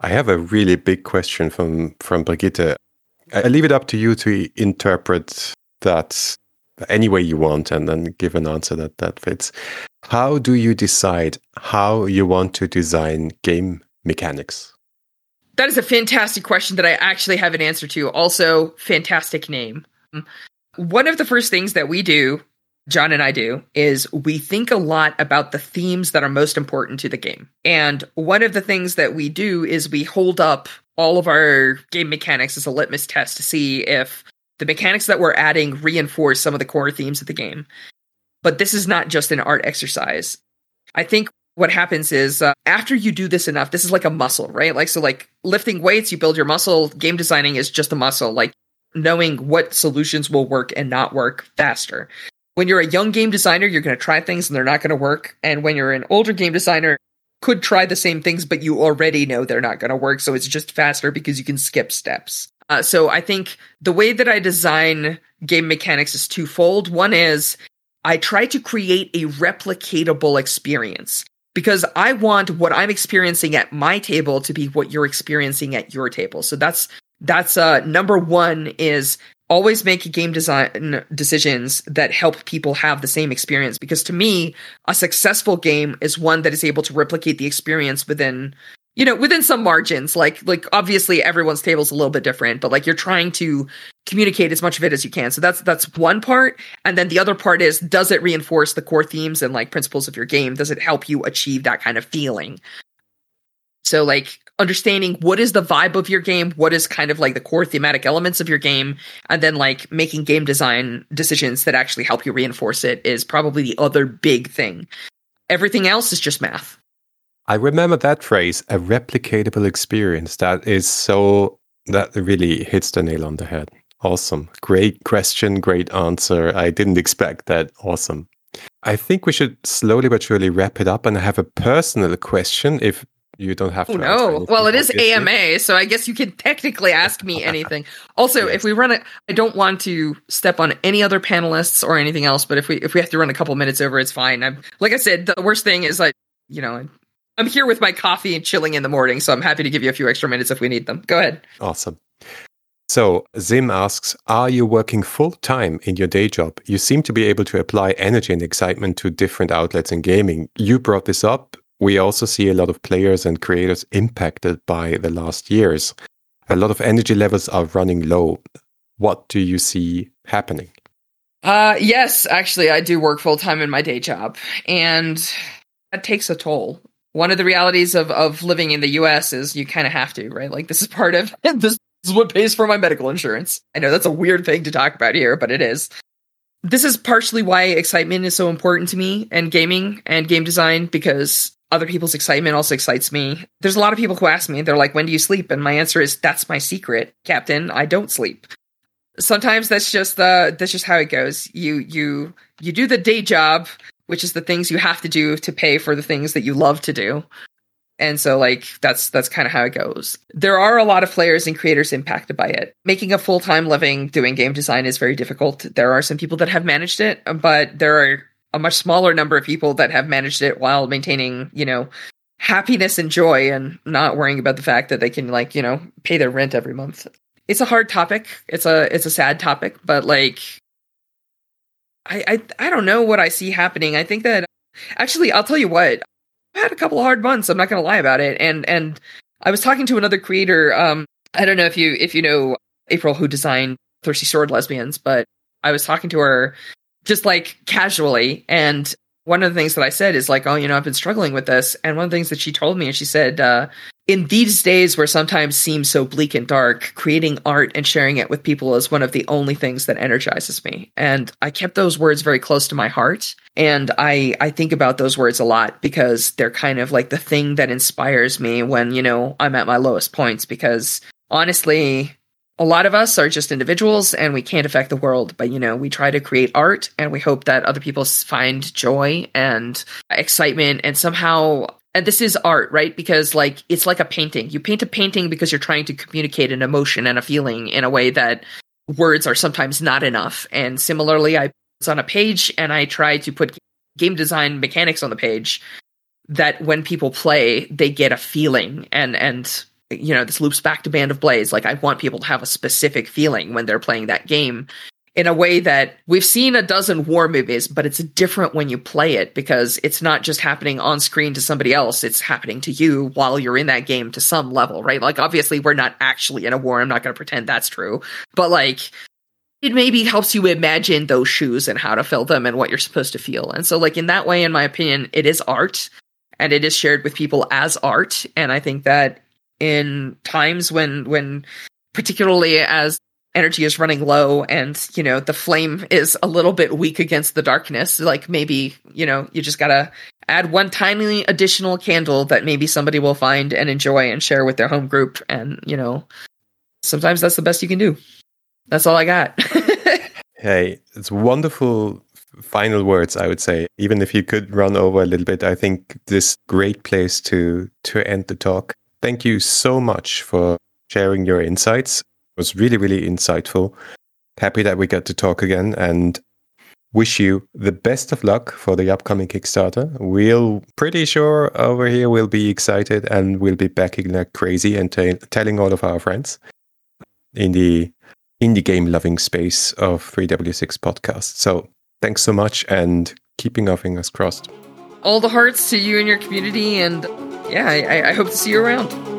I have a really big question from from Brigitte. I leave it up to you to interpret that any way you want and then give an answer that that fits. How do you decide how you want to design game mechanics? That is a fantastic question that I actually have an answer to. Also, fantastic name. One of the first things that we do, John and I do, is we think a lot about the themes that are most important to the game. And one of the things that we do is we hold up all of our game mechanics as a litmus test to see if the mechanics that we're adding reinforce some of the core themes of the game. But this is not just an art exercise. I think what happens is uh, after you do this enough, this is like a muscle, right? Like, so like lifting weights, you build your muscle. Game designing is just a muscle, like knowing what solutions will work and not work faster. When you're a young game designer, you're going to try things and they're not going to work. And when you're an older game designer, could try the same things, but you already know they're not going to work. So it's just faster because you can skip steps. Uh, so I think the way that I design game mechanics is twofold. One is I try to create a replicatable experience because I want what I'm experiencing at my table to be what you're experiencing at your table. So that's that's uh number 1 is always make game design decisions that help people have the same experience because to me a successful game is one that is able to replicate the experience within you know within some margins like like obviously everyone's table is a little bit different but like you're trying to communicate as much of it as you can so that's that's one part and then the other part is does it reinforce the core themes and like principles of your game does it help you achieve that kind of feeling So like understanding what is the vibe of your game, what is kind of like the core thematic elements of your game, and then like making game design decisions that actually help you reinforce it is probably the other big thing. Everything else is just math. I remember that phrase, a replicatable experience. That is so, that really hits the nail on the head. Awesome. Great question, great answer. I didn't expect that. Awesome. I think we should slowly but surely wrap it up and I have a personal question if you don't have oh, to. Oh, no. Well, it is. AMA, so I guess you can technically ask me anything. Also, yes. if we run it, I don't want to step on any other panelists or anything else. But if we if we have to run a couple minutes over, it's fine. I'm like I said, the worst thing is like you know I'm here with my coffee and chilling in the morning, so I'm happy to give you a few extra minutes if we need them. Go ahead. Awesome. So, Zim asks Are you working full time in your day job? You seem to be able to apply energy and excitement to different outlets in gaming. You brought this up we also see a lot of players and creators impacted by the last years. A lot of energy levels are running low. What do you see happening? Uh, yes, actually, I do work full time in my day job, and that takes a toll. One of the realities of, of living in the US is you kind of have to, right? Like, this is part of this is what pays for my medical insurance. I know that's a weird thing to talk about here, but it is. This is partially why excitement is so important to me and gaming and game design because other people's excitement also excites me. There's a lot of people who ask me, they're like, when do you sleep? And my answer is, that's my secret, Captain. I don't sleep. Sometimes that's just the, that's just how it goes. You, you, you do the day job, which is the things you have to do to pay for the things that you love to do. And so like that's that's kind of how it goes. There are a lot of players and creators impacted by it. Making a full-time living doing game design is very difficult. There are some people that have managed it, but there are a much smaller number of people that have managed it while maintaining, you know, happiness and joy and not worrying about the fact that they can like, you know, pay their rent every month. It's a hard topic. It's a it's a sad topic, but like I I I don't know what I see happening. I think that actually I'll tell you what. I've had a couple of hard months. I'm not going to lie about it. And and I was talking to another creator um I don't know if you if you know April who designed Thirsty Sword Lesbians, but I was talking to her just like casually. And one of the things that I said is like, oh, you know, I've been struggling with this. And one of the things that she told me, and she said, uh, in these days where sometimes seem so bleak and dark, creating art and sharing it with people is one of the only things that energizes me. And I kept those words very close to my heart. And I, I think about those words a lot because they're kind of like the thing that inspires me when, you know, I'm at my lowest points because honestly, a lot of us are just individuals and we can't affect the world, but you know, we try to create art and we hope that other people find joy and excitement and somehow and this is art, right? Because like it's like a painting. You paint a painting because you're trying to communicate an emotion and a feeling in a way that words are sometimes not enough. And similarly, I was on a page and I try to put game design mechanics on the page that when people play, they get a feeling and and you know, this loops back to Band of Blades. Like, I want people to have a specific feeling when they're playing that game in a way that we've seen a dozen war movies, but it's different when you play it because it's not just happening on screen to somebody else. It's happening to you while you're in that game to some level, right? Like, obviously, we're not actually in a war. I'm not going to pretend that's true, but like, it maybe helps you imagine those shoes and how to fill them and what you're supposed to feel. And so, like, in that way, in my opinion, it is art and it is shared with people as art. And I think that in times when when particularly as energy is running low and you know the flame is a little bit weak against the darkness like maybe you know you just gotta add one tiny additional candle that maybe somebody will find and enjoy and share with their home group. And you know sometimes that's the best you can do. That's all i got. Hey it's wonderful final words i would say. Even if you could run over a little bit i think this great place to to end the talk. Thank you so much for sharing your insights. Was really, really insightful. Happy that we got to talk again and wish you the best of luck for the upcoming Kickstarter. We'll pretty sure over here we'll be excited and we'll be backing like crazy and t- telling all of our friends in the indie game loving space of 3W6 podcast. So thanks so much and keeping our fingers crossed. All the hearts to you and your community and yeah, I, I hope to see you around.